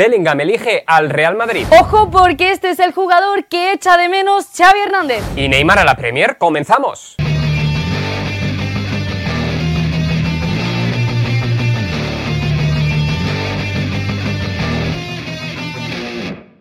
Bellingham elige al Real Madrid. Ojo porque este es el jugador que echa de menos Xavi Hernández. Y Neymar a la Premier, comenzamos.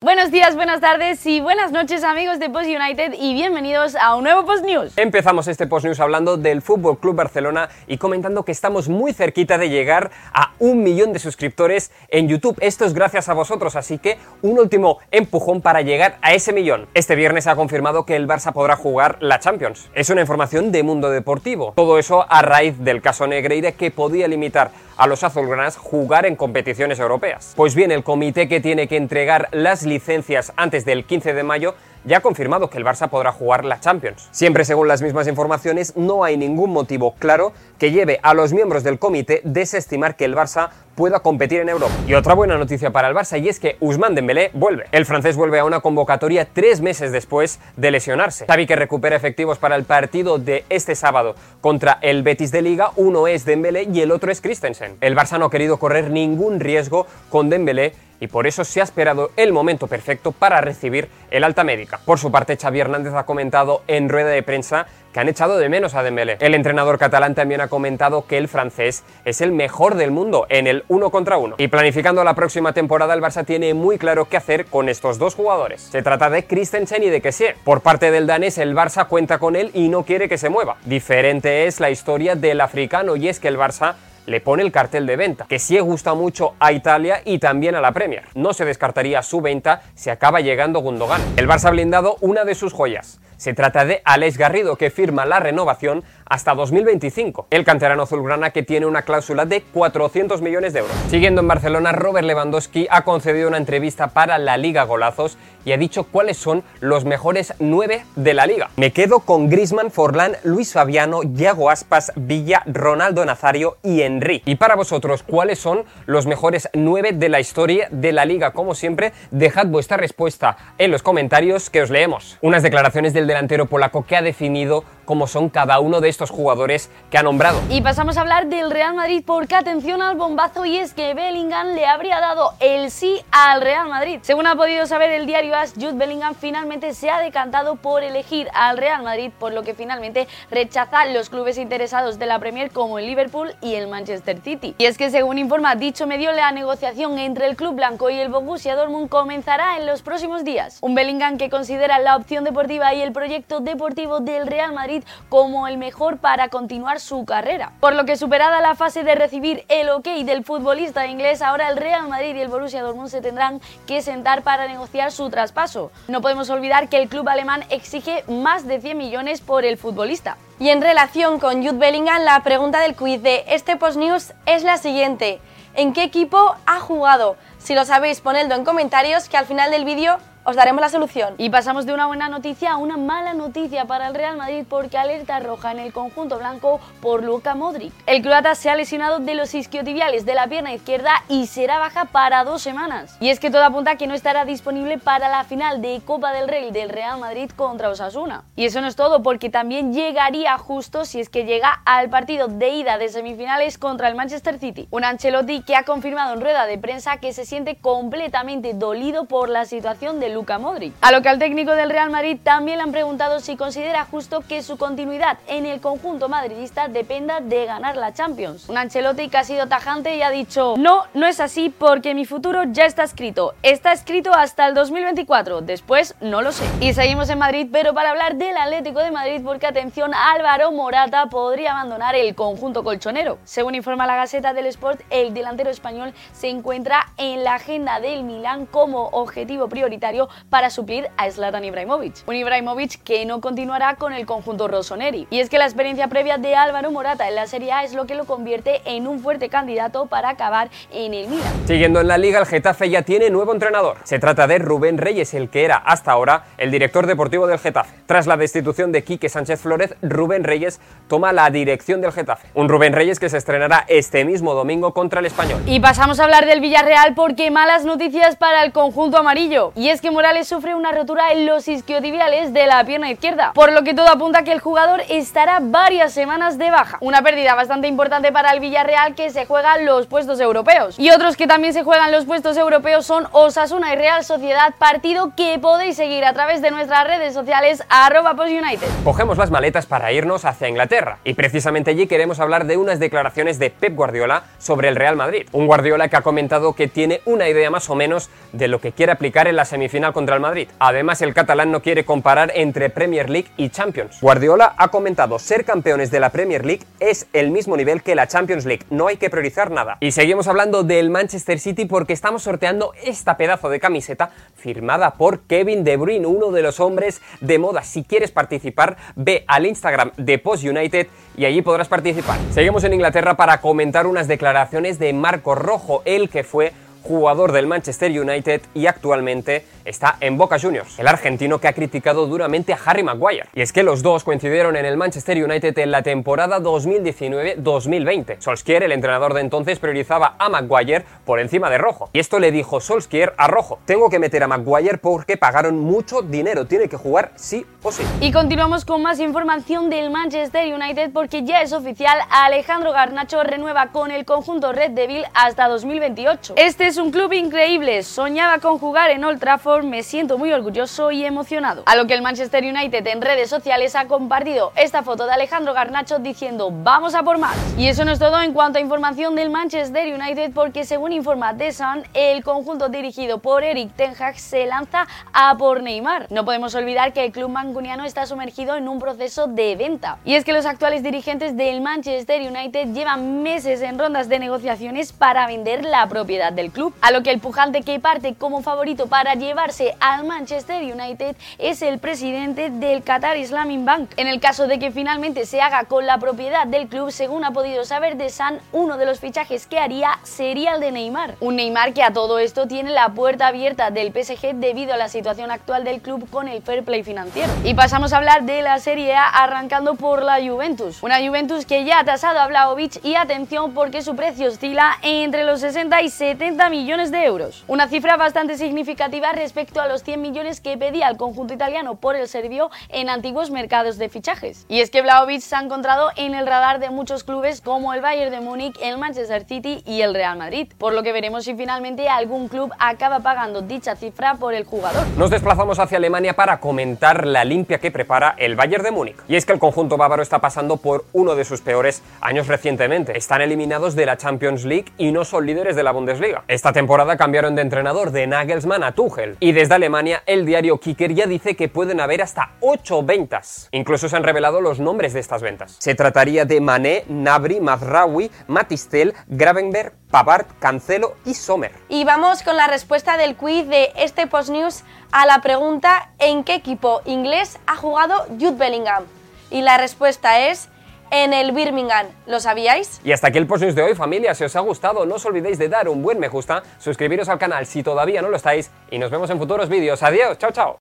Buenos días, buenas tardes y buenas noches amigos de Post United y bienvenidos a un nuevo Post News. Empezamos este Post News hablando del Fútbol Club Barcelona y comentando que estamos muy cerquita de llegar a un millón de suscriptores en YouTube. Esto es gracias a vosotros, así que un último empujón para llegar a ese millón. Este viernes se ha confirmado que el Barça podrá jugar la Champions. Es una información de Mundo Deportivo. Todo eso a raíz del caso Negreira que podía limitar a los azulgranas jugar en competiciones europeas. Pues bien, el comité que tiene que entregar las licencias antes del 15 de mayo ya ha confirmado que el Barça podrá jugar la Champions. Siempre según las mismas informaciones, no hay ningún motivo claro que lleve a los miembros del comité desestimar que el Barça pueda competir en Europa. Y otra buena noticia para el Barça y es que Ousmane Dembélé vuelve. El francés vuelve a una convocatoria tres meses después de lesionarse. Xavi que recupera efectivos para el partido de este sábado contra el Betis de Liga, uno es Dembélé y el otro es Christensen. El Barça no ha querido correr ningún riesgo con Dembélé y por eso se ha esperado el momento perfecto para recibir el alta médica. Por su parte, Xavi Hernández ha comentado en rueda de prensa que han echado de menos a Dembélé. El entrenador catalán también ha comentado que el francés es el mejor del mundo en el uno contra uno. Y planificando la próxima temporada, el Barça tiene muy claro qué hacer con estos dos jugadores. Se trata de Christensen y de Kessie. Por parte del danés, el Barça cuenta con él y no quiere que se mueva. Diferente es la historia del africano y es que el Barça le pone el cartel de venta, que sí gusta mucho a Italia y también a la Premier. No se descartaría su venta si acaba llegando Gundogan. El Barça ha blindado una de sus joyas. Se trata de Alex Garrido, que firma la renovación hasta 2025. El canterano azulgrana que tiene una cláusula de 400 millones de euros. Siguiendo en Barcelona, Robert Lewandowski ha concedido una entrevista para la Liga Golazos y ha dicho cuáles son los mejores nueve de la liga. Me quedo con Grisman, Forlán, Luis Fabiano, Yago Aspas, Villa, Ronaldo Nazario y Henry. Y para vosotros, ¿cuáles son los mejores nueve de la historia de la liga? Como siempre, dejad vuestra respuesta en los comentarios que os leemos. Unas declaraciones del delantero polaco que ha definido cómo son cada uno de estos jugadores que ha nombrado. Y pasamos a hablar del Real Madrid porque atención al bombazo y es que Bellingham le habría dado el sí al Real Madrid. Según ha podido saber el diario AS, Jude Bellingham finalmente se ha decantado por elegir al Real Madrid, por lo que finalmente rechaza los clubes interesados de la Premier como el Liverpool y el Manchester City. Y es que según informa dicho medio, la negociación entre el club blanco y el Borussia Dortmund comenzará en los próximos días. Un Bellingham que considera la opción deportiva y el proyecto deportivo del Real Madrid como el mejor para continuar su carrera. Por lo que superada la fase de recibir el ok del futbolista inglés, ahora el Real Madrid y el Borussia Dortmund se tendrán que sentar para negociar su traspaso. No podemos olvidar que el club alemán exige más de 100 millones por el futbolista. Y en relación con Jude Bellingham, la pregunta del quiz de este Post News es la siguiente. ¿En qué equipo ha jugado? Si lo sabéis, ponedlo en comentarios que al final del vídeo os daremos la solución. Y pasamos de una buena noticia a una mala noticia para el Real Madrid porque alerta roja en el conjunto blanco por Luka Modric. El croata se ha lesionado de los isquiotibiales de la pierna izquierda y será baja para dos semanas. Y es que todo apunta a que no estará disponible para la final de Copa del Rey del Real Madrid contra Osasuna. Y eso no es todo porque también llegaría justo si es que llega al partido de ida de semifinales contra el Manchester City. Un Ancelotti que ha confirmado en rueda de prensa que se siente completamente dolido por la situación de Luka A lo que al técnico del Real Madrid también le han preguntado si considera justo que su continuidad en el conjunto madridista dependa de ganar la Champions. Un Ancelotti que ha sido tajante y ha dicho, no, no es así porque mi futuro ya está escrito. Está escrito hasta el 2024, después no lo sé. Y seguimos en Madrid, pero para hablar del Atlético de Madrid porque atención, Álvaro Morata podría abandonar el conjunto colchonero. Según informa la Gaceta del Sport, el delantero español se encuentra en la agenda del Milán como objetivo prioritario para suplir a Zlatan Ibrahimovic. Un Ibrahimovic que no continuará con el conjunto rossoneri. Y es que la experiencia previa de Álvaro Morata en la Serie A es lo que lo convierte en un fuerte candidato para acabar en el Milan. Siguiendo en la liga, el Getafe ya tiene nuevo entrenador. Se trata de Rubén Reyes, el que era hasta ahora el director deportivo del Getafe. Tras la destitución de Quique Sánchez Flórez, Rubén Reyes toma la dirección del Getafe. Un Rubén Reyes que se estrenará este mismo domingo contra el Español. Y pasamos a hablar del Villarreal porque malas noticias para el conjunto amarillo. Y es que Morales sufre una rotura en los isquiotibiales de la pierna izquierda, por lo que todo apunta a que el jugador estará varias semanas de baja. Una pérdida bastante importante para el Villarreal que se juega los puestos europeos. Y otros que también se juegan los puestos europeos son Osasuna y Real Sociedad, partido que podéis seguir a través de nuestras redes sociales arroba postunited. Cogemos las maletas para irnos hacia Inglaterra y precisamente allí queremos hablar de unas declaraciones de Pep Guardiola sobre el Real Madrid. Un Guardiola que ha comentado que tiene una idea más o menos de lo que quiere aplicar en la semifinal contra el Madrid. Además, el catalán no quiere comparar entre Premier League y Champions. Guardiola ha comentado ser campeones de la Premier League es el mismo nivel que la Champions League, no hay que priorizar nada. Y seguimos hablando del Manchester City porque estamos sorteando esta pedazo de camiseta firmada por Kevin De Bruyne, uno de los hombres de moda. Si quieres participar, ve al Instagram de Post United y allí podrás participar. Seguimos en Inglaterra para comentar unas declaraciones de Marco Rojo, el que fue jugador del Manchester United y actualmente está en Boca Juniors, el argentino que ha criticado duramente a Harry Maguire. Y es que los dos coincidieron en el Manchester United en la temporada 2019-2020. Solskjaer, el entrenador de entonces, priorizaba a Maguire por encima de Rojo. Y esto le dijo Solskjaer a Rojo, tengo que meter a Maguire porque pagaron mucho dinero, tiene que jugar sí o sí. Y continuamos con más información del Manchester United porque ya es oficial, Alejandro Garnacho renueva con el conjunto Red Devil hasta 2028. Este es un club increíble, soñaba con jugar en Old Trafford, me siento muy orgulloso y emocionado. A lo que el Manchester United en redes sociales ha compartido esta foto de Alejandro Garnacho diciendo vamos a por más. Y eso no es todo en cuanto a información del Manchester United porque según informa The Sun, el conjunto dirigido por Eric Ten Hag se lanza a por Neymar. No podemos olvidar que el club mancuniano está sumergido en un proceso de venta. Y es que los actuales dirigentes del Manchester United llevan meses en rondas de negociaciones para vender la propiedad del club a lo que el pujante que parte como favorito para al Manchester United es el presidente del Qatar Islamic Bank. En el caso de que finalmente se haga con la propiedad del club, según ha podido saber de San, uno de los fichajes que haría sería el de Neymar. Un Neymar que a todo esto tiene la puerta abierta del PSG debido a la situación actual del club con el fair play financiero. Y pasamos a hablar de la Serie A arrancando por la Juventus. Una Juventus que ya ha tasado a Vlaovic y atención porque su precio oscila entre los 60 y 70 millones de euros. Una cifra bastante significativa respecto a los 100 millones que pedía el conjunto italiano por el serbio en antiguos mercados de fichajes. Y es que Vlaovic se ha encontrado en el radar de muchos clubes como el Bayern de Múnich, el Manchester City y el Real Madrid, por lo que veremos si finalmente algún club acaba pagando dicha cifra por el jugador. Nos desplazamos hacia Alemania para comentar la limpia que prepara el Bayern de Múnich. Y es que el conjunto bávaro está pasando por uno de sus peores años recientemente. Están eliminados de la Champions League y no son líderes de la Bundesliga. Esta temporada cambiaron de entrenador de Nagelsmann a Tuchel. Y desde Alemania, el diario Kicker ya dice que pueden haber hasta 8 ventas. Incluso se han revelado los nombres de estas ventas. Se trataría de Mané, Nabri, Mazraoui, Matistel, Gravenberg, Pavard, Cancelo y Sommer. Y vamos con la respuesta del quiz de este Post News a la pregunta ¿en qué equipo inglés ha jugado Jude Bellingham? Y la respuesta es en el Birmingham. ¿Lo sabíais? Y hasta aquí el post news de hoy, familia. Si os ha gustado, no os olvidéis de dar un buen me gusta, suscribiros al canal si todavía no lo estáis y nos vemos en futuros vídeos. Adiós, chao, chao.